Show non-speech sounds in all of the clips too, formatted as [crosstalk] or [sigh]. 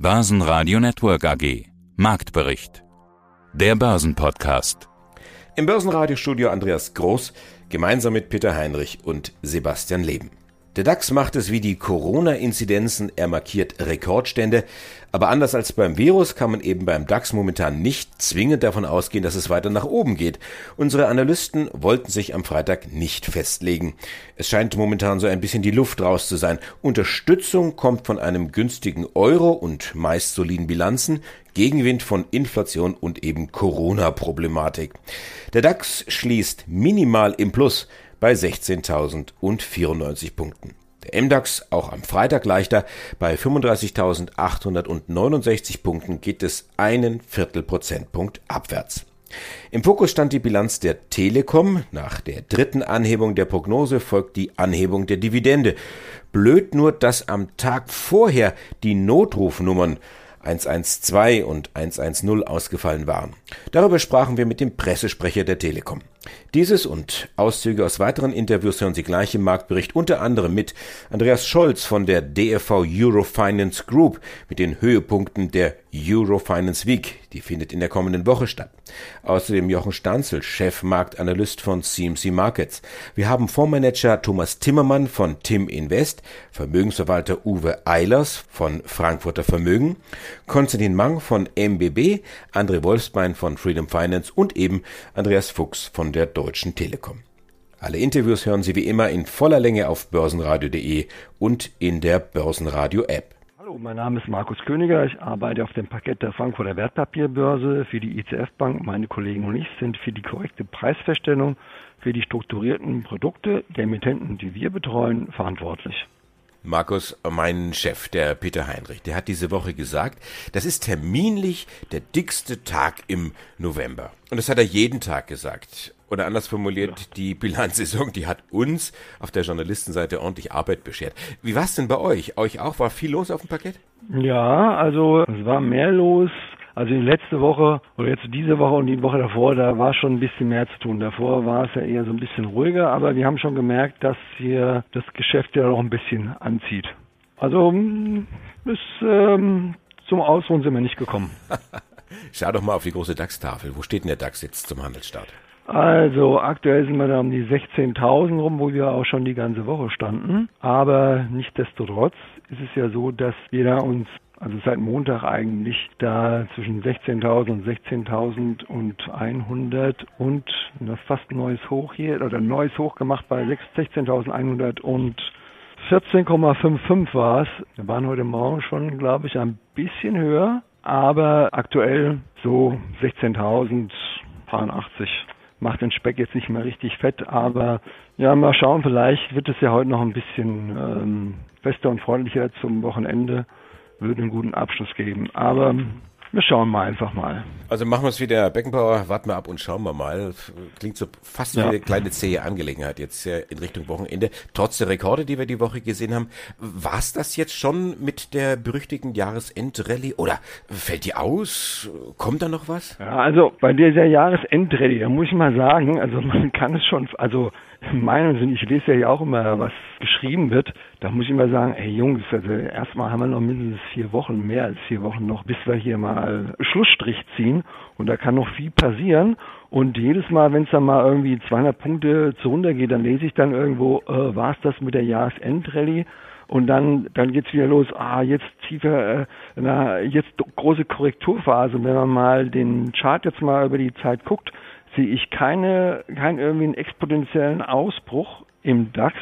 Börsenradio Network AG. Marktbericht. Der Börsenpodcast. Im Börsenradiostudio Andreas Groß, gemeinsam mit Peter Heinrich und Sebastian Leben. Der DAX macht es wie die Corona-Inzidenzen, er markiert Rekordstände, aber anders als beim Virus kann man eben beim DAX momentan nicht zwingend davon ausgehen, dass es weiter nach oben geht. Unsere Analysten wollten sich am Freitag nicht festlegen. Es scheint momentan so ein bisschen die Luft raus zu sein. Unterstützung kommt von einem günstigen Euro und meist soliden Bilanzen, Gegenwind von Inflation und eben Corona-Problematik. Der DAX schließt minimal im Plus bei 16.094 Punkten. Der MDAX auch am Freitag leichter. Bei 35.869 Punkten geht es einen Viertelprozentpunkt abwärts. Im Fokus stand die Bilanz der Telekom. Nach der dritten Anhebung der Prognose folgt die Anhebung der Dividende. Blöd nur, dass am Tag vorher die Notrufnummern 112 und 110 ausgefallen waren. Darüber sprachen wir mit dem Pressesprecher der Telekom. Dieses und Auszüge aus weiteren Interviews hören Sie gleich im Marktbericht unter anderem mit Andreas Scholz von der DFV Eurofinance Group mit den Höhepunkten der Eurofinance Week. Die findet in der kommenden Woche statt. Außerdem Jochen Stanzel, Chefmarktanalyst von CMC Markets. Wir haben Fondsmanager Thomas Timmermann von Tim Invest, Vermögensverwalter Uwe Eilers von Frankfurter Vermögen, Konstantin Mang von MBB, André Wolfsbein von Freedom Finance und eben Andreas Fuchs von der Deutschen Telekom. Alle Interviews hören Sie wie immer in voller Länge auf börsenradio.de und in der Börsenradio App. Hallo, mein Name ist Markus Königer. Ich arbeite auf dem Parkett der Frankfurter Wertpapierbörse für die ICF Bank. Meine Kollegen und ich sind für die korrekte Preisfeststellung für die strukturierten Produkte der Emittenten, die wir betreuen, verantwortlich. Markus, mein Chef, der Peter Heinrich, der hat diese Woche gesagt, das ist terminlich der dickste Tag im November. Und das hat er jeden Tag gesagt. Oder anders formuliert, ja. die Bilanzsaison, die hat uns auf der Journalistenseite ordentlich Arbeit beschert. Wie war es denn bei euch? Euch auch? War viel los auf dem Parkett? Ja, also es war mehr los also die letzte Woche oder jetzt diese Woche und die Woche davor, da war schon ein bisschen mehr zu tun. Davor war es ja eher so ein bisschen ruhiger, aber wir haben schon gemerkt, dass hier das Geschäft ja noch ein bisschen anzieht. Also hm, bis ähm, zum Ausruhen sind wir nicht gekommen. [laughs] Schau doch mal auf die große DAX-Tafel. Wo steht denn der DAX jetzt zum Handelsstart? Also aktuell sind wir da um die 16.000 rum, wo wir auch schon die ganze Woche standen. Aber nichtsdestotrotz ist es ja so, dass wir da uns also seit Montag eigentlich da zwischen 16.000 und 16.100 und das fast ein neues Hoch hier oder neues Hoch gemacht bei 16.100 und 14,55 war es. Wir waren heute Morgen schon, glaube ich, ein bisschen höher, aber aktuell so 16.080 macht den Speck jetzt nicht mehr richtig fett, aber ja, mal schauen, vielleicht wird es ja heute noch ein bisschen ähm, fester und freundlicher zum Wochenende würde einen guten Abschluss geben. Aber wir schauen mal einfach mal. Also machen wir es wie der Beckenbauer, warten wir ab und schauen wir mal. Klingt so fast wie eine kleine zähe Angelegenheit jetzt in Richtung Wochenende. Trotz der Rekorde, die wir die Woche gesehen haben, war es das jetzt schon mit der berüchtigten Jahresendrallye oder fällt die aus? Kommt da noch was? Ja, also bei dieser Jahresendrallye, da muss ich mal sagen, also man kann es schon, also [laughs] Meinung sind, ich lese ja hier auch immer, was geschrieben wird, da muss ich immer sagen, ey Jungs, also erstmal haben wir noch mindestens vier Wochen, mehr als vier Wochen noch, bis wir hier mal Schlussstrich ziehen und da kann noch viel passieren und jedes Mal, wenn es dann mal irgendwie 200 Punkte zu runter geht, dann lese ich dann irgendwo, äh, war es das mit der Jahresendrallye? und dann dann geht's wieder los. Ah, jetzt tiefer, äh, na, jetzt große Korrekturphase. Wenn man mal den Chart jetzt mal über die Zeit guckt, sehe ich keine, keinen irgendwie einen exponentiellen Ausbruch im DAX.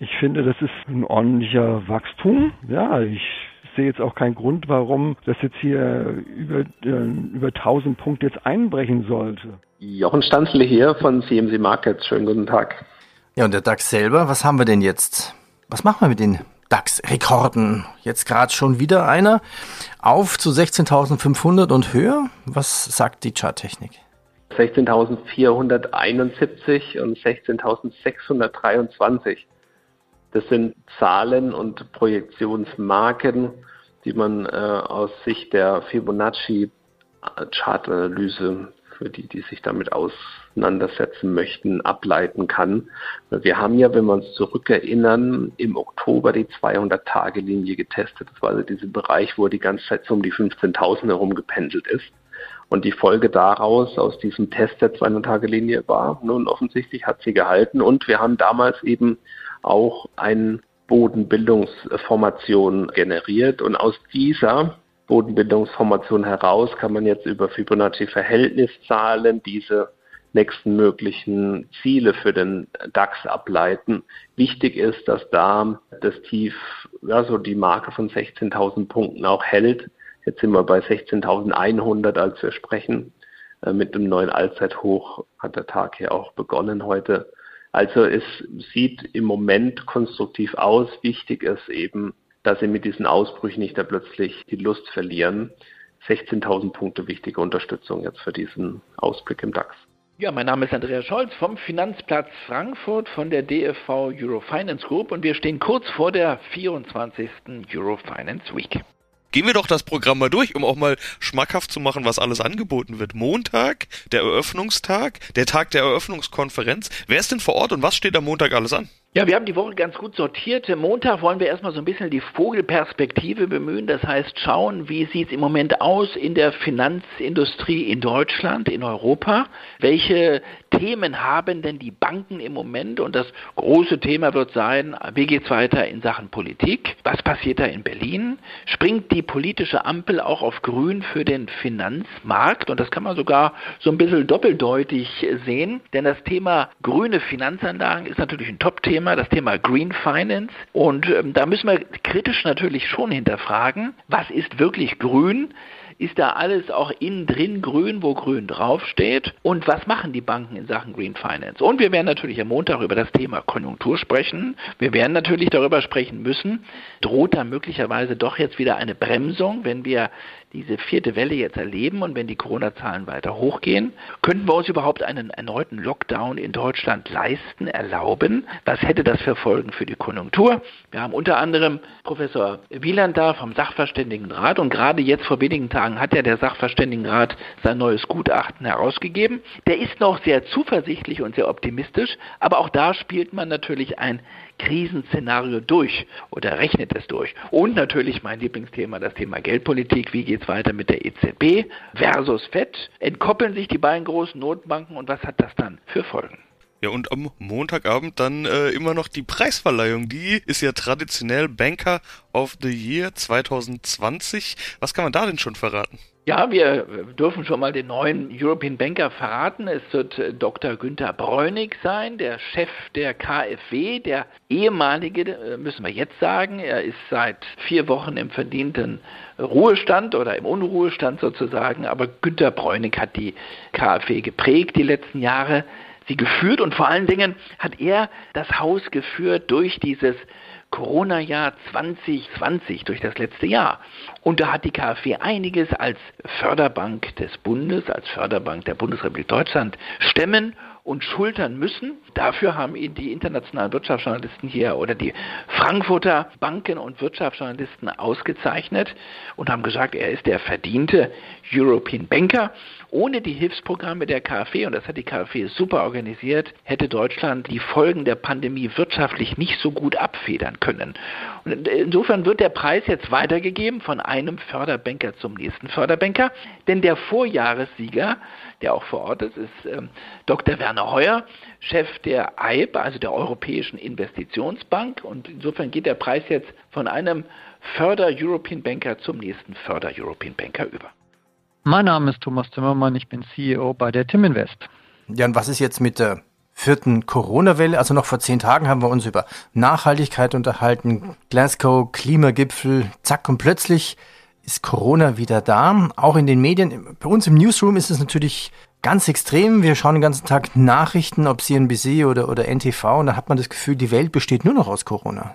Ich finde, das ist ein ordentlicher Wachstum. Ja, ich sehe jetzt auch keinen Grund, warum das jetzt hier über, äh, über 1000 Punkte jetzt einbrechen sollte. Jochen Stanzle hier von CMC Markets. Schönen guten Tag. Ja, und der DAX selber, was haben wir denn jetzt? Was machen wir mit den DAX-Rekorden? Jetzt gerade schon wieder einer auf zu 16.500 und höher. Was sagt die Charttechnik? 16.471 und 16.623. Das sind Zahlen und Projektionsmarken, die man äh, aus Sicht der Fibonacci-Chartanalyse für die, die sich damit auseinandersetzen möchten, ableiten kann. Wir haben ja, wenn wir uns zurückerinnern, im Oktober die 200-Tage-Linie getestet. Das war also dieser Bereich, wo die ganze Zeit so um die 15.000 herum gependelt ist. Und die Folge daraus, aus diesem Test der 200-Tage-Linie war, nun offensichtlich hat sie gehalten. Und wir haben damals eben auch eine Bodenbildungsformation generiert. Und aus dieser Bodenbildungsformation heraus kann man jetzt über Fibonacci-Verhältniszahlen diese nächsten möglichen Ziele für den DAX ableiten. Wichtig ist, dass da das Tief, ja, so die Marke von 16.000 Punkten auch hält. Jetzt sind wir bei 16.100, als wir sprechen. Äh, mit dem neuen Allzeithoch hat der Tag hier auch begonnen heute. Also es sieht im Moment konstruktiv aus. Wichtig ist eben, dass sie mit diesen Ausbrüchen nicht da plötzlich die Lust verlieren. 16.000 Punkte wichtige Unterstützung jetzt für diesen Ausblick im DAX. Ja, mein Name ist Andreas Scholz vom Finanzplatz Frankfurt von der DFV Eurofinance Group und wir stehen kurz vor der 24. Eurofinance Week. Gehen wir doch das Programm mal durch, um auch mal schmackhaft zu machen, was alles angeboten wird. Montag, der Eröffnungstag, der Tag der Eröffnungskonferenz. Wer ist denn vor Ort und was steht am Montag alles an? Ja, wir haben die Woche ganz gut sortiert. Montag wollen wir erstmal so ein bisschen die Vogelperspektive bemühen. Das heißt, schauen, wie sieht es im Moment aus in der Finanzindustrie in Deutschland, in Europa? Welche Themen haben denn die Banken im Moment? Und das große Thema wird sein, wie geht es weiter in Sachen Politik? Was passiert da in Berlin? Springt die politische Ampel auch auf grün für den Finanzmarkt? Und das kann man sogar so ein bisschen doppeldeutig sehen, denn das Thema grüne Finanzanlagen ist natürlich ein Top-Thema Thema, das Thema Green Finance. Und ähm, da müssen wir kritisch natürlich schon hinterfragen, was ist wirklich grün? Ist da alles auch innen drin grün, wo grün draufsteht? Und was machen die Banken in Sachen Green Finance? Und wir werden natürlich am Montag über das Thema Konjunktur sprechen. Wir werden natürlich darüber sprechen müssen, droht da möglicherweise doch jetzt wieder eine Bremsung, wenn wir diese vierte Welle jetzt erleben und wenn die Corona-Zahlen weiter hochgehen, könnten wir uns überhaupt einen erneuten Lockdown in Deutschland leisten, erlauben? Was hätte das für Folgen für die Konjunktur? Wir haben unter anderem Professor Wieland da vom Sachverständigenrat und gerade jetzt vor wenigen Tagen hat ja der Sachverständigenrat sein neues Gutachten herausgegeben. Der ist noch sehr zuversichtlich und sehr optimistisch, aber auch da spielt man natürlich ein Krisenszenario durch oder rechnet es durch. Und natürlich mein Lieblingsthema, das Thema Geldpolitik. Wie geht es weiter mit der EZB versus FED? Entkoppeln sich die beiden großen Notbanken und was hat das dann für Folgen? Ja, und am Montagabend dann äh, immer noch die Preisverleihung. Die ist ja traditionell Banker of the Year 2020. Was kann man da denn schon verraten? Ja, wir dürfen schon mal den neuen European Banker verraten. Es wird äh, Dr. Günther Bräunig sein, der Chef der KfW, der ehemalige, äh, müssen wir jetzt sagen. Er ist seit vier Wochen im verdienten Ruhestand oder im Unruhestand sozusagen. Aber Günther Bräunig hat die KfW geprägt die letzten Jahre, sie geführt und vor allen Dingen hat er das Haus geführt durch dieses Corona-Jahr 2020 durch das letzte Jahr. Und da hat die KfW einiges als Förderbank des Bundes, als Förderbank der Bundesrepublik Deutschland stemmen und schultern müssen. Dafür haben ihn die internationalen Wirtschaftsjournalisten hier oder die Frankfurter Banken- und Wirtschaftsjournalisten ausgezeichnet und haben gesagt, er ist der verdiente European Banker. Ohne die Hilfsprogramme der KfW, und das hat die KfW super organisiert, hätte Deutschland die Folgen der Pandemie wirtschaftlich nicht so gut abfedern können. Und insofern wird der Preis jetzt weitergegeben von einem Förderbanker zum nächsten Förderbanker, denn der Vorjahressieger, der auch vor Ort ist, ist ähm, Dr. Werner Heuer, Chef der EIB, also der Europäischen Investitionsbank. Und insofern geht der Preis jetzt von einem Förder-European Banker zum nächsten Förder-European Banker über. Mein Name ist Thomas Zimmermann, ich bin CEO bei der Tim Invest. Ja, und was ist jetzt mit der vierten Corona-Welle? Also noch vor zehn Tagen haben wir uns über Nachhaltigkeit unterhalten, Glasgow, Klimagipfel, zack, und plötzlich ist Corona wieder da. Auch in den Medien, bei uns im Newsroom ist es natürlich ganz extrem. Wir schauen den ganzen Tag Nachrichten, ob CNBC oder, oder NTV, und da hat man das Gefühl, die Welt besteht nur noch aus Corona.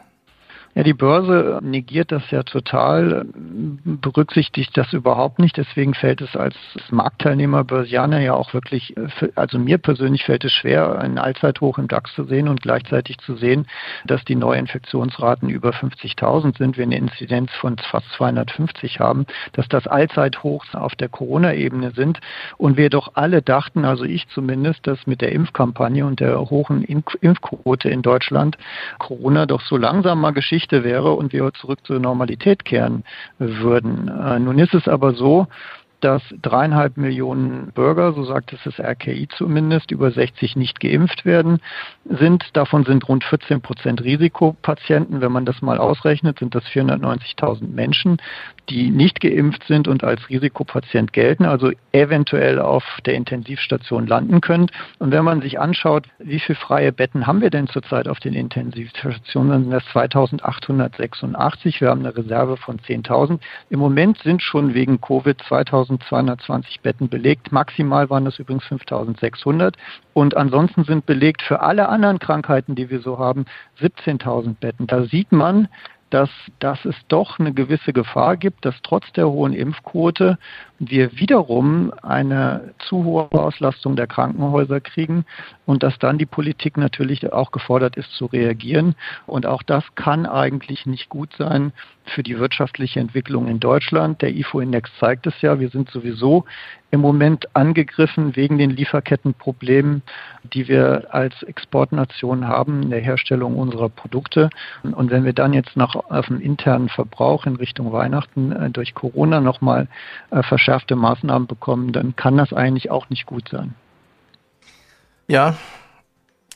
Ja, die Börse negiert das ja total, berücksichtigt das überhaupt nicht. Deswegen fällt es als Marktteilnehmer Börsianer ja auch wirklich, also mir persönlich fällt es schwer, einen Allzeithoch im DAX zu sehen und gleichzeitig zu sehen, dass die Neuinfektionsraten über 50.000 sind, wir eine Inzidenz von fast 250 haben, dass das Allzeithochs auf der Corona-Ebene sind und wir doch alle dachten, also ich zumindest, dass mit der Impfkampagne und der hohen Impfquote in Deutschland Corona doch so langsam mal Geschichte Geschichte wäre und wir zurück zur Normalität kehren würden. Äh, nun ist es aber so, dass dreieinhalb Millionen Bürger, so sagt es das RKI zumindest, über 60 nicht geimpft werden sind. Davon sind rund 14 Prozent Risikopatienten. Wenn man das mal ausrechnet, sind das 490.000 Menschen, die nicht geimpft sind und als Risikopatient gelten, also eventuell auf der Intensivstation landen können. Und wenn man sich anschaut, wie viele freie Betten haben wir denn zurzeit auf den Intensivstationen, dann sind das 2886. Wir haben eine Reserve von 10.000. Im Moment sind schon wegen Covid 2000 5220 Betten belegt. Maximal waren das übrigens 5600. Und ansonsten sind belegt für alle anderen Krankheiten, die wir so haben, 17.000 Betten. Da sieht man, dass, dass es doch eine gewisse Gefahr gibt, dass trotz der hohen Impfquote wir wiederum eine zu hohe Auslastung der Krankenhäuser kriegen und dass dann die Politik natürlich auch gefordert ist zu reagieren. Und auch das kann eigentlich nicht gut sein für die wirtschaftliche Entwicklung in Deutschland. Der IFO-Index zeigt es ja, wir sind sowieso im Moment angegriffen wegen den Lieferkettenproblemen, die wir als Exportnation haben in der Herstellung unserer Produkte. Und wenn wir dann jetzt noch auf dem internen Verbrauch in Richtung Weihnachten äh, durch Corona nochmal äh, verschärfte Maßnahmen bekommen, dann kann das eigentlich auch nicht gut sein. Ja,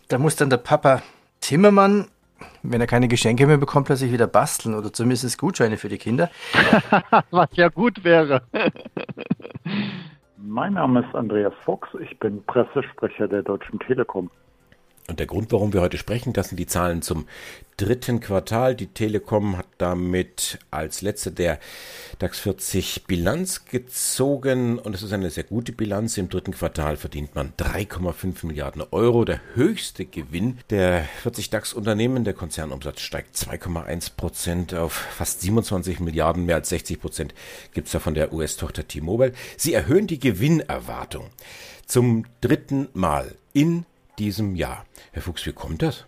da muss dann der Papa Timmermann, wenn er keine Geschenke mehr bekommt, plötzlich wieder basteln oder zumindest Gutscheine für die Kinder. [laughs] Was ja gut wäre. Mein Name ist Andreas Fuchs, ich bin Pressesprecher der Deutschen Telekom. Und der Grund, warum wir heute sprechen, das sind die Zahlen zum dritten Quartal. Die Telekom hat damit als letzte der DAX 40 Bilanz gezogen und es ist eine sehr gute Bilanz. Im dritten Quartal verdient man 3,5 Milliarden Euro. Der höchste Gewinn der 40 DAX-Unternehmen. Der Konzernumsatz steigt 2,1 Prozent auf fast 27 Milliarden. Mehr als 60 Prozent gibt es da von der US-Tochter T-Mobile. Sie erhöhen die Gewinnerwartung zum dritten Mal in diesem Jahr. Herr Fuchs, wie kommt das?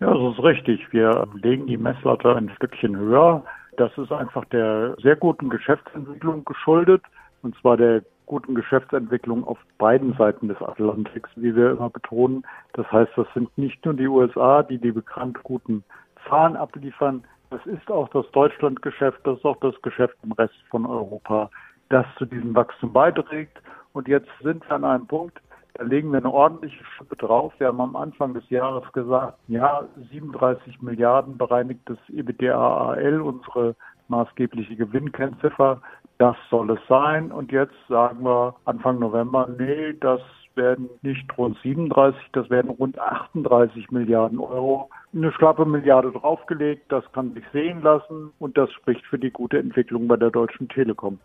Ja, das ist richtig. Wir legen die Messlatte ein Stückchen höher. Das ist einfach der sehr guten Geschäftsentwicklung geschuldet. Und zwar der guten Geschäftsentwicklung auf beiden Seiten des Atlantiks, wie wir immer betonen. Das heißt, das sind nicht nur die USA, die die bekannt guten Zahlen abliefern. Das ist auch das Deutschlandgeschäft, das ist auch das Geschäft im Rest von Europa, das zu diesem Wachstum beiträgt. Und jetzt sind wir an einem Punkt, da legen wir eine ordentliche Schippe drauf. Wir haben am Anfang des Jahres gesagt, ja, 37 Milliarden bereinigtes EBDAAL, unsere maßgebliche Gewinnkennziffer, das soll es sein. Und jetzt sagen wir Anfang November, nee, das werden nicht rund 37, das werden rund 38 Milliarden Euro. Eine schlappe Milliarde draufgelegt, das kann sich sehen lassen und das spricht für die gute Entwicklung bei der Deutschen Telekom.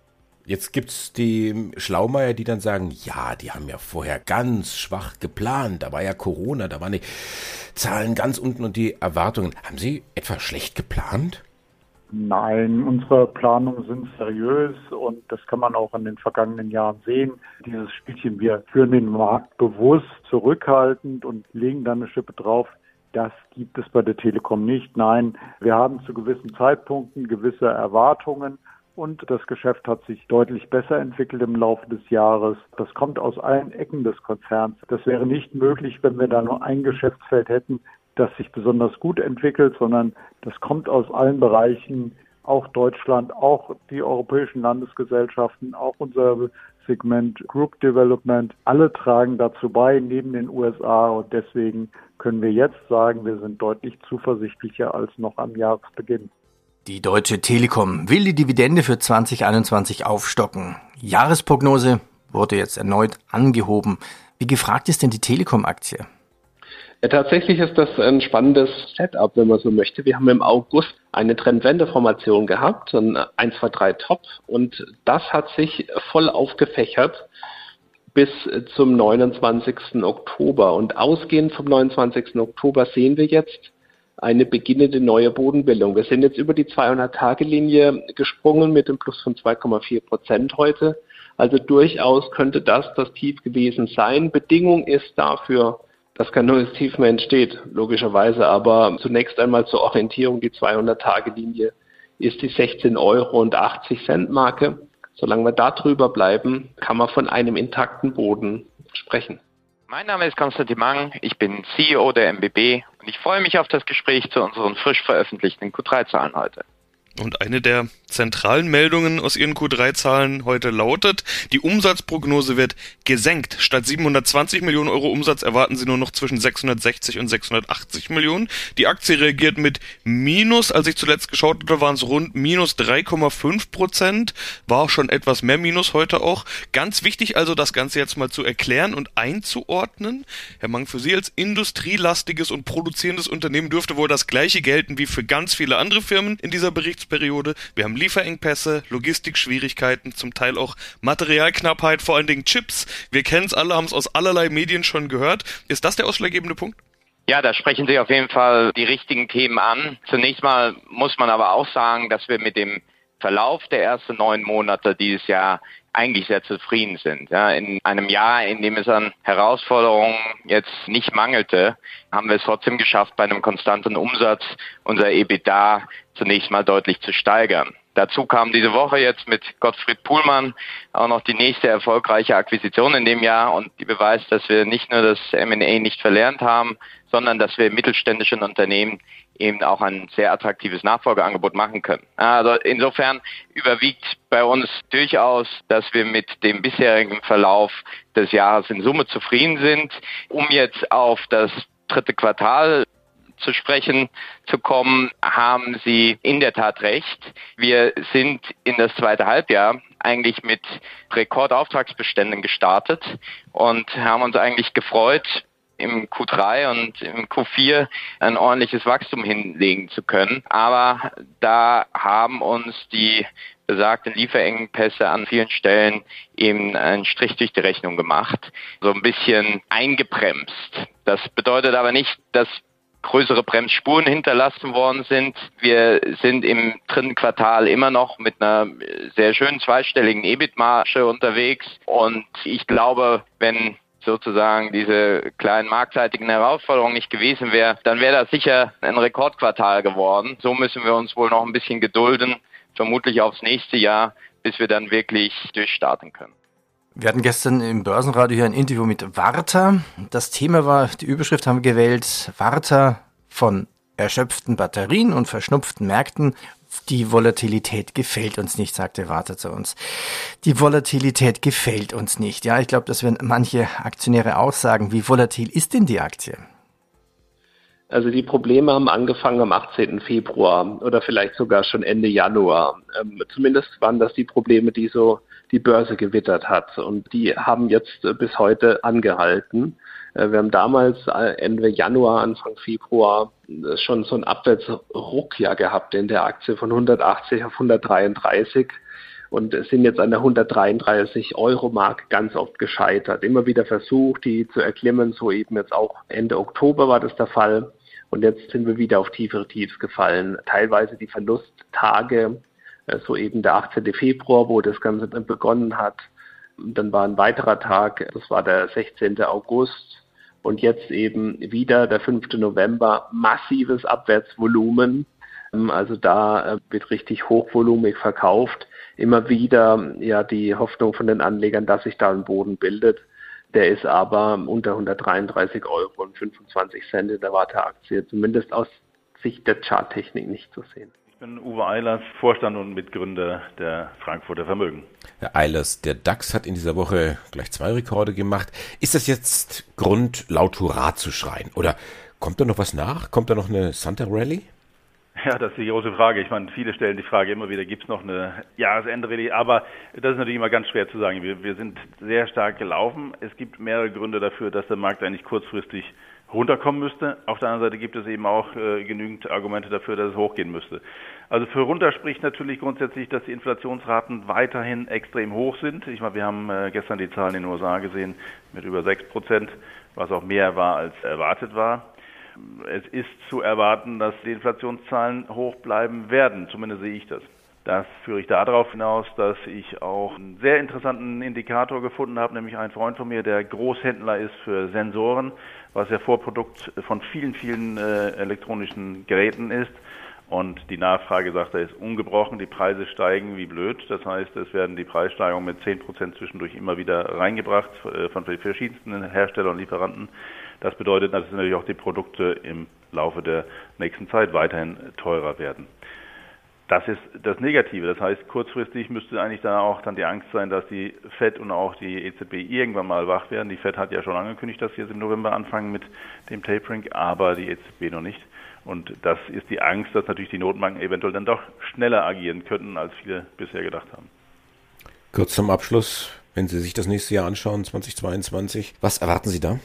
Jetzt gibt's die Schlaumeier, die dann sagen, ja, die haben ja vorher ganz schwach geplant. Da war ja Corona, da waren die Zahlen ganz unten und die Erwartungen. Haben Sie etwa schlecht geplant? Nein, unsere Planungen sind seriös und das kann man auch in den vergangenen Jahren sehen. Dieses Spielchen, wir führen den Markt bewusst zurückhaltend und legen dann eine Schippe drauf. Das gibt es bei der Telekom nicht. Nein, wir haben zu gewissen Zeitpunkten gewisse Erwartungen und das Geschäft hat sich deutlich besser entwickelt im Laufe des Jahres. Das kommt aus allen Ecken des Konzerns. Das wäre nicht möglich, wenn wir da nur ein Geschäftsfeld hätten, das sich besonders gut entwickelt, sondern das kommt aus allen Bereichen, auch Deutschland, auch die europäischen Landesgesellschaften, auch unser Segment Group Development. Alle tragen dazu bei, neben den USA. Und deswegen können wir jetzt sagen, wir sind deutlich zuversichtlicher als noch am Jahresbeginn. Die Deutsche Telekom will die Dividende für 2021 aufstocken. Jahresprognose wurde jetzt erneut angehoben. Wie gefragt ist denn die Telekom-Aktie? Ja, tatsächlich ist das ein spannendes Setup, wenn man so möchte. Wir haben im August eine Trendwendeformation gehabt, ein 1, 2, 3 Top und das hat sich voll aufgefächert bis zum 29. Oktober. Und ausgehend vom 29. Oktober sehen wir jetzt, eine beginnende neue Bodenbildung. Wir sind jetzt über die 200-Tage-Linie gesprungen mit dem Plus von 2,4 Prozent heute. Also durchaus könnte das das Tief gewesen sein. Bedingung ist dafür, dass kein neues Tief mehr entsteht, logischerweise. Aber zunächst einmal zur Orientierung, die 200-Tage-Linie ist die 16 Euro und 80 Cent Marke. Solange wir da drüber bleiben, kann man von einem intakten Boden sprechen. Mein Name ist Konstantin Mang, ich bin CEO der MBB und ich freue mich auf das Gespräch zu unseren frisch veröffentlichten Q3-Zahlen heute. Und eine der zentralen Meldungen aus ihren Q3-Zahlen heute lautet, die Umsatzprognose wird gesenkt. Statt 720 Millionen Euro Umsatz erwarten sie nur noch zwischen 660 und 680 Millionen. Die Aktie reagiert mit Minus. Als ich zuletzt geschaut hatte, waren es rund minus 3,5 Prozent. War auch schon etwas mehr Minus heute auch. Ganz wichtig also, das Ganze jetzt mal zu erklären und einzuordnen. Herr Mang, für Sie als industrielastiges und produzierendes Unternehmen dürfte wohl das gleiche gelten wie für ganz viele andere Firmen in dieser Berichtsperiode. Wir haben Lieferengpässe, Logistikschwierigkeiten, zum Teil auch Materialknappheit, vor allen Dingen Chips. Wir kennen es alle, haben es aus allerlei Medien schon gehört. Ist das der ausschlaggebende Punkt? Ja, da sprechen Sie auf jeden Fall die richtigen Themen an. Zunächst mal muss man aber auch sagen, dass wir mit dem Verlauf der ersten neun Monate dieses Jahr eigentlich sehr zufrieden sind. Ja, in einem Jahr, in dem es an Herausforderungen jetzt nicht mangelte, haben wir es trotzdem geschafft, bei einem konstanten Umsatz unser EBITDA zunächst mal deutlich zu steigern. Dazu kam diese Woche jetzt mit Gottfried Puhlmann auch noch die nächste erfolgreiche Akquisition in dem Jahr und die beweist, dass wir nicht nur das M&A nicht verlernt haben, sondern dass wir mittelständischen Unternehmen eben auch ein sehr attraktives Nachfolgeangebot machen können. Also insofern überwiegt bei uns durchaus, dass wir mit dem bisherigen Verlauf des Jahres in Summe zufrieden sind. Um jetzt auf das dritte Quartal zu sprechen zu kommen, haben Sie in der Tat recht. Wir sind in das zweite Halbjahr eigentlich mit Rekordauftragsbeständen gestartet und haben uns eigentlich gefreut, im Q3 und im Q4 ein ordentliches Wachstum hinlegen zu können. Aber da haben uns die besagten Lieferengpässe an vielen Stellen eben einen Strich durch die Rechnung gemacht, so ein bisschen eingebremst. Das bedeutet aber nicht, dass größere Bremsspuren hinterlassen worden sind. Wir sind im dritten Quartal immer noch mit einer sehr schönen zweistelligen EBIT-Marge unterwegs und ich glaube, wenn sozusagen diese kleinen marktseitigen Herausforderungen nicht gewesen wäre, dann wäre das sicher ein Rekordquartal geworden. So müssen wir uns wohl noch ein bisschen gedulden, vermutlich aufs nächste Jahr, bis wir dann wirklich durchstarten können. Wir hatten gestern im Börsenradio hier ein Interview mit Warta. Das Thema war, die Überschrift haben wir gewählt, Warta von erschöpften Batterien und verschnupften Märkten die Volatilität gefällt uns nicht, sagte Warta zu uns. Die Volatilität gefällt uns nicht. Ja, ich glaube, das werden manche Aktionäre auch sagen. Wie volatil ist denn die Aktie? Also die Probleme haben angefangen am 18. Februar oder vielleicht sogar schon Ende Januar. Ähm, zumindest waren das die Probleme, die so die Börse gewittert hat. Und die haben jetzt äh, bis heute angehalten. Äh, wir haben damals äh, Ende Januar, Anfang Februar schon so einen Abwärtsruck ja gehabt in der Aktie von 180 auf 133 und sind jetzt an der 133 Euro Mark ganz oft gescheitert. Immer wieder versucht, die zu erklimmen, so eben jetzt auch Ende Oktober war das der Fall. Und jetzt sind wir wieder auf tiefere Tiefs gefallen. Teilweise die Verlusttage, so eben der 18. Februar, wo das Ganze dann begonnen hat. Dann war ein weiterer Tag, das war der 16. August, und jetzt eben wieder der 5. November massives Abwärtsvolumen. Ähm, also da äh, wird richtig hochvolumig verkauft. Immer wieder ja die Hoffnung von den Anlegern, dass sich da ein Boden bildet. Der ist aber unter 133 Euro und 25 Cent in der Warteaktie, zumindest aus Sicht der Charttechnik nicht zu sehen bin Uwe Eilers, Vorstand und Mitgründer der Frankfurter Vermögen. Herr Eilers, der DAX hat in dieser Woche gleich zwei Rekorde gemacht. Ist das jetzt Grund, laut Hurra zu schreien? Oder kommt da noch was nach? Kommt da noch eine Santa Rally? Ja, das ist die große Frage. Ich meine, viele stellen die Frage immer wieder, gibt es noch eine Jahresende-Rallye? Aber das ist natürlich immer ganz schwer zu sagen. Wir, wir sind sehr stark gelaufen. Es gibt mehrere Gründe dafür, dass der Markt eigentlich kurzfristig runterkommen müsste. Auf der anderen Seite gibt es eben auch äh, genügend Argumente dafür, dass es hochgehen müsste. Also für runter spricht natürlich grundsätzlich, dass die Inflationsraten weiterhin extrem hoch sind. Ich meine, wir haben äh, gestern die Zahlen in den USA gesehen mit über 6 Prozent, was auch mehr war als erwartet war. es ist zu erwarten, dass die Inflationszahlen hoch bleiben werden. Zumindest sehe ich das. Das führe ich darauf hinaus, dass ich auch einen sehr interessanten Indikator gefunden habe, nämlich ein Freund von mir, der Großhändler ist für Sensoren, was ja Vorprodukt von vielen, vielen äh, elektronischen Geräten ist. Und die Nachfrage, sagt er, ist ungebrochen. Die Preise steigen wie blöd. Das heißt, es werden die Preissteigerungen mit 10 Prozent zwischendurch immer wieder reingebracht äh, von verschiedensten Herstellern und Lieferanten. Das bedeutet dass natürlich auch die Produkte im Laufe der nächsten Zeit weiterhin teurer werden. Das ist das Negative. Das heißt, kurzfristig müsste eigentlich da auch dann die Angst sein, dass die FED und auch die EZB irgendwann mal wach werden. Die FED hat ja schon angekündigt, dass sie jetzt im November anfangen mit dem Tapering, aber die EZB noch nicht. Und das ist die Angst, dass natürlich die Notenbanken eventuell dann doch schneller agieren könnten, als viele bisher gedacht haben. Kurz zum Abschluss, wenn Sie sich das nächste Jahr anschauen, 2022, was erwarten Sie da?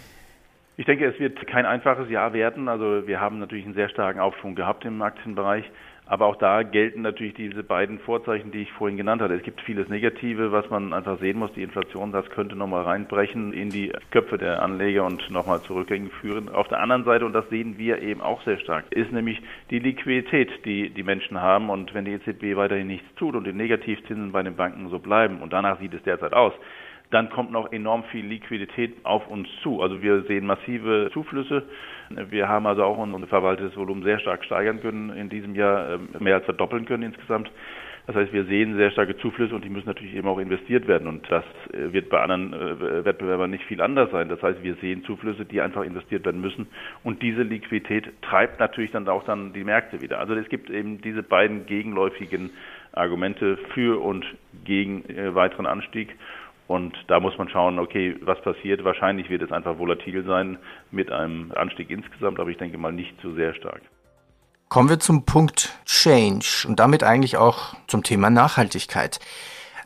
Ich denke, es wird kein einfaches Jahr werden. Also wir haben natürlich einen sehr starken Aufschwung gehabt im Aktienbereich. Aber auch da gelten natürlich diese beiden Vorzeichen, die ich vorhin genannt hatte. Es gibt vieles Negative, was man einfach sehen muss. Die Inflation, das könnte nochmal reinbrechen in die Köpfe der Anleger und nochmal zu Rückgängen führen. Auf der anderen Seite, und das sehen wir eben auch sehr stark, ist nämlich die Liquidität, die die Menschen haben. Und wenn die EZB weiterhin nichts tut und die Negativzinsen bei den Banken so bleiben, und danach sieht es derzeit aus, dann kommt noch enorm viel Liquidität auf uns zu. Also wir sehen massive Zuflüsse. Wir haben also auch unser verwaltetes Volumen sehr stark steigern können in diesem Jahr, ähm, mehr als verdoppeln können insgesamt. Das heißt, wir sehen sehr starke Zuflüsse und die müssen natürlich eben auch investiert werden. Und das äh, wird bei anderen äh, Wettbewerbern nicht viel anders sein. Das heißt, wir sehen Zuflüsse, die einfach investiert werden müssen. Und diese Liquidität treibt natürlich dann auch dann die Märkte wieder. Also es gibt eben diese beiden gegenläufigen Argumente für und gegen äh, weiteren Anstieg. Und da muss man schauen, okay, was passiert. Wahrscheinlich wird es einfach volatil sein mit einem Anstieg insgesamt, aber ich denke mal nicht zu sehr stark. Kommen wir zum Punkt Change und damit eigentlich auch zum Thema Nachhaltigkeit.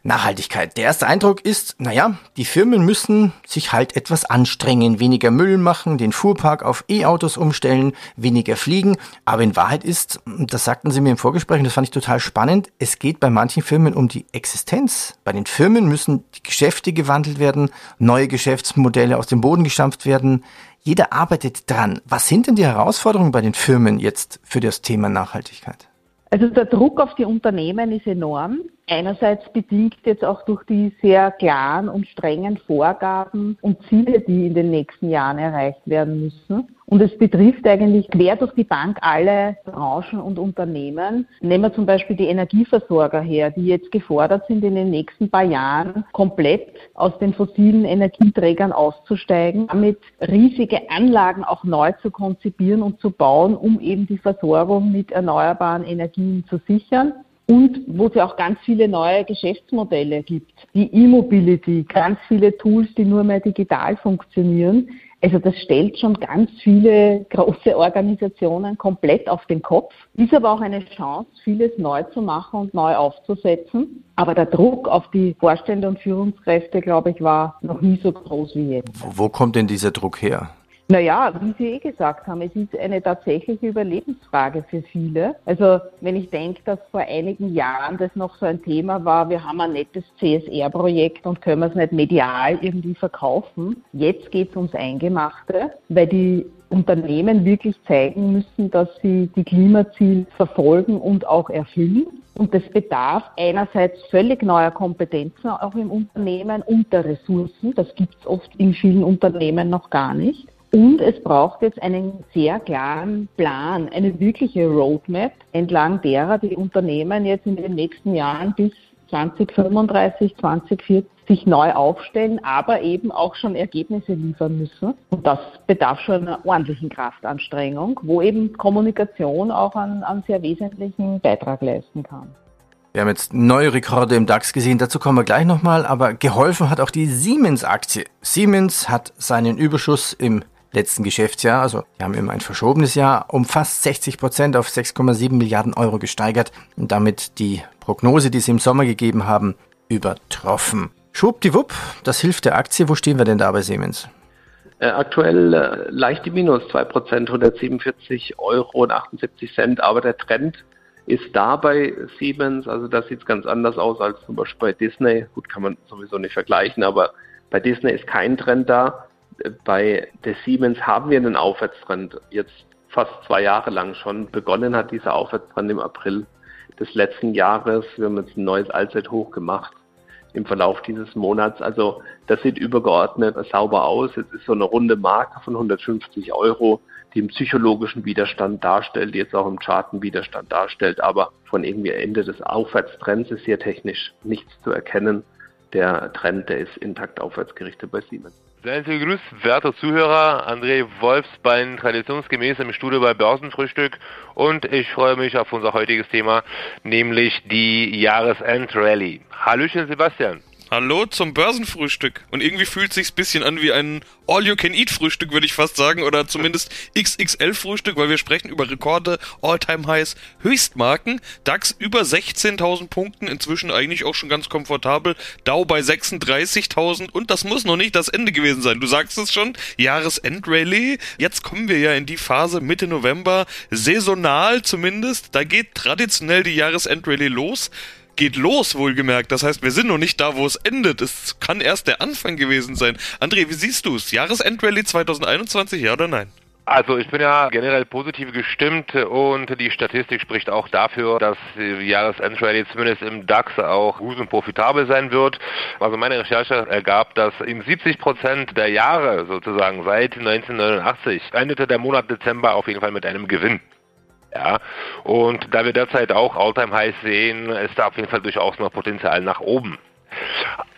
Nachhaltigkeit. Der erste Eindruck ist, naja, die Firmen müssen sich halt etwas anstrengen, weniger Müll machen, den Fuhrpark auf E-Autos umstellen, weniger fliegen. Aber in Wahrheit ist, das sagten sie mir im Vorgespräch, und das fand ich total spannend, es geht bei manchen Firmen um die Existenz. Bei den Firmen müssen die Geschäfte gewandelt werden, neue Geschäftsmodelle aus dem Boden gestampft werden. Jeder arbeitet dran. Was sind denn die Herausforderungen bei den Firmen jetzt für das Thema Nachhaltigkeit? Also der Druck auf die Unternehmen ist enorm. Einerseits bedingt jetzt auch durch die sehr klaren und strengen Vorgaben und Ziele, die in den nächsten Jahren erreicht werden müssen. Und es betrifft eigentlich quer durch die Bank alle Branchen und Unternehmen. Nehmen wir zum Beispiel die Energieversorger her, die jetzt gefordert sind, in den nächsten paar Jahren komplett aus den fossilen Energieträgern auszusteigen, damit riesige Anlagen auch neu zu konzipieren und zu bauen, um eben die Versorgung mit erneuerbaren Energien zu sichern und wo es ja auch ganz viele neue Geschäftsmodelle gibt. Die E-Mobility, ganz viele Tools, die nur mehr digital funktionieren. Also das stellt schon ganz viele große Organisationen komplett auf den Kopf, ist aber auch eine Chance, vieles neu zu machen und neu aufzusetzen. Aber der Druck auf die Vorstände und Führungskräfte, glaube ich, war noch nie so groß wie jetzt. Wo kommt denn dieser Druck her? Naja, wie Sie eh gesagt haben, es ist eine tatsächliche Überlebensfrage für viele. Also wenn ich denke, dass vor einigen Jahren das noch so ein Thema war, wir haben ein nettes CSR-Projekt und können es nicht medial irgendwie verkaufen. Jetzt geht es ums Eingemachte, weil die Unternehmen wirklich zeigen müssen, dass sie die Klimaziele verfolgen und auch erfüllen. Und das bedarf einerseits völlig neuer Kompetenzen auch im Unternehmen und der Ressourcen. Das gibt es oft in vielen Unternehmen noch gar nicht. Und es braucht jetzt einen sehr klaren Plan, eine wirkliche Roadmap, entlang derer die Unternehmen jetzt in den nächsten Jahren bis 2035, 2040 sich neu aufstellen, aber eben auch schon Ergebnisse liefern müssen. Und das bedarf schon einer ordentlichen Kraftanstrengung, wo eben Kommunikation auch einen, einen sehr wesentlichen Beitrag leisten kann. Wir haben jetzt neue Rekorde im DAX gesehen, dazu kommen wir gleich nochmal, aber geholfen hat auch die Siemens-Aktie. Siemens hat seinen Überschuss im letzten Geschäftsjahr, also wir haben immer ein verschobenes Jahr, um fast 60 Prozent auf 6,7 Milliarden Euro gesteigert und damit die Prognose, die sie im Sommer gegeben haben, übertroffen. Schwuppdiwupp, das hilft der Aktie. Wo stehen wir denn da bei Siemens? Äh, aktuell äh, leicht im Minus, 2%, 147 Euro und 78 Cent, aber der Trend ist da bei Siemens, also das sieht ganz anders aus als zum Beispiel bei Disney. Gut, kann man sowieso nicht vergleichen, aber bei Disney ist kein Trend da bei der Siemens haben wir einen Aufwärtstrend. Jetzt fast zwei Jahre lang schon. Begonnen hat dieser Aufwärtstrend im April des letzten Jahres. Wir haben jetzt ein neues Allzeithoch gemacht im Verlauf dieses Monats. Also das sieht übergeordnet sauber aus. Jetzt ist so eine runde Marke von 150 Euro, die einen psychologischen Widerstand darstellt, die jetzt auch im Charten Widerstand darstellt. Aber von irgendwie Ende des Aufwärtstrends ist hier technisch nichts zu erkennen. Der Trend, der ist intakt aufwärts gerichtet bei Siemens. Seien Sie gegrüßt, werte Zuhörer. André Wolfsbein, traditionsgemäß im Studio bei Börsenfrühstück. Und ich freue mich auf unser heutiges Thema, nämlich die Jahresend-Rally. Hallöchen, Sebastian. Hallo zum Börsenfrühstück. Und irgendwie fühlt sich's bisschen an wie ein All-You-Can-Eat-Frühstück, würde ich fast sagen, oder zumindest XXL-Frühstück, weil wir sprechen über Rekorde, All-Time-Highs, Höchstmarken, DAX über 16.000 Punkten, inzwischen eigentlich auch schon ganz komfortabel, Dow bei 36.000 und das muss noch nicht das Ende gewesen sein. Du sagst es schon, Jahresend-Rally. Jetzt kommen wir ja in die Phase Mitte November, saisonal zumindest, da geht traditionell die Jahresend-Rally los geht los, wohlgemerkt. Das heißt, wir sind noch nicht da, wo es endet. Es kann erst der Anfang gewesen sein. André, wie siehst du es? Jahresendrallye 2021, ja oder nein? Also ich bin ja generell positiv gestimmt und die Statistik spricht auch dafür, dass die Jahresendrallye zumindest im DAX auch gut und profitabel sein wird. Also meine Recherche ergab, dass in 70 Prozent der Jahre sozusagen seit 1989 endete der Monat Dezember auf jeden Fall mit einem Gewinn. Ja, und da wir derzeit auch Alltime Highs sehen, ist da auf jeden Fall durchaus noch Potenzial nach oben.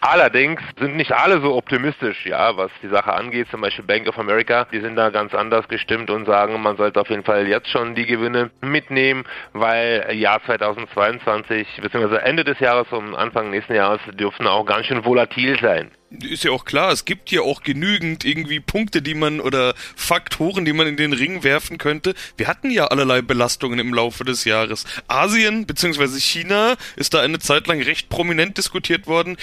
Allerdings sind nicht alle so optimistisch, ja, was die Sache angeht. Zum Beispiel Bank of America, die sind da ganz anders gestimmt und sagen, man sollte auf jeden Fall jetzt schon die Gewinne mitnehmen, weil Jahr 2022 bzw. Ende des Jahres und Anfang nächsten Jahres dürfen auch ganz schön volatil sein ist ja auch klar, es gibt ja auch genügend irgendwie Punkte, die man oder Faktoren, die man in den Ring werfen könnte. Wir hatten ja allerlei Belastungen im Laufe des Jahres. Asien bzw. China ist da eine Zeit lang recht prominent diskutiert worden.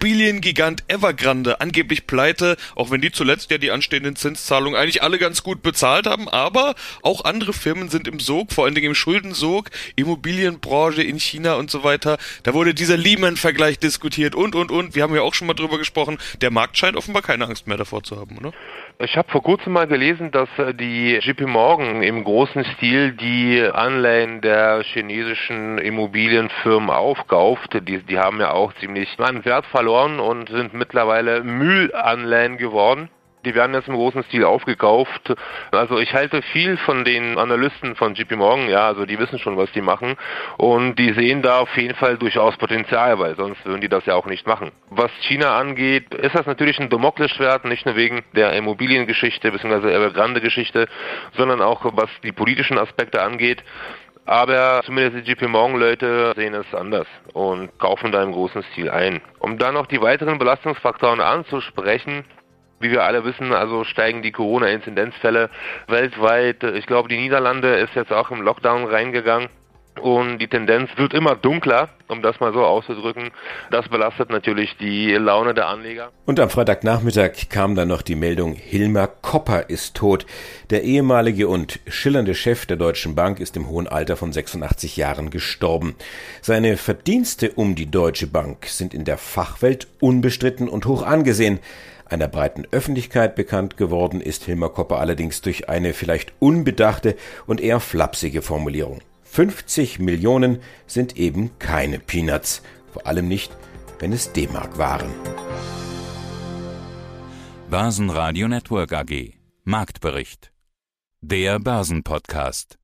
Immobiliengigant Evergrande, angeblich pleite, auch wenn die zuletzt ja die anstehenden Zinszahlungen eigentlich alle ganz gut bezahlt haben, aber auch andere Firmen sind im Sog, vor allen Dingen im Schuldensog, Immobilienbranche in China und so weiter. Da wurde dieser Lehman-Vergleich diskutiert und und und. Wir haben ja auch schon mal drüber gesprochen. Der Markt scheint offenbar keine Angst mehr davor zu haben, oder? Ich habe vor kurzem mal gelesen, dass äh, die JP Morgan im großen Stil die Anleihen der chinesischen Immobilienfirmen aufkauft. Die, die haben ja auch ziemlich an Wert verloren und sind mittlerweile Müllanleihen geworden. Die werden jetzt im großen Stil aufgekauft. Also ich halte viel von den Analysten von JP Morgan, ja, also die wissen schon, was die machen und die sehen da auf jeden Fall durchaus Potenzial, weil sonst würden die das ja auch nicht machen. Was China angeht, ist das natürlich ein Damoklesschwert, nicht nur wegen der Immobiliengeschichte bzw. Evergrande-Geschichte, sondern auch was die politischen Aspekte angeht. Aber zumindest die JP Morgan-Leute sehen es anders und kaufen da im großen Stil ein. Um dann noch die weiteren Belastungsfaktoren anzusprechen, wie wir alle wissen, also steigen die Corona-Inzidenzfälle weltweit. Ich glaube, die Niederlande ist jetzt auch im Lockdown reingegangen. Und die Tendenz wird immer dunkler, um das mal so auszudrücken. Das belastet natürlich die Laune der Anleger. Und am Freitagnachmittag kam dann noch die Meldung, Hilmar Kopper ist tot. Der ehemalige und schillernde Chef der Deutschen Bank ist im hohen Alter von 86 Jahren gestorben. Seine Verdienste um die Deutsche Bank sind in der Fachwelt unbestritten und hoch angesehen. Einer breiten Öffentlichkeit bekannt geworden ist Hilmar Kopper allerdings durch eine vielleicht unbedachte und eher flapsige Formulierung. 50 Millionen sind eben keine Peanuts, vor allem nicht, wenn es D-Mark waren. Börsenradio Network AG Marktbericht. Der Börsenpodcast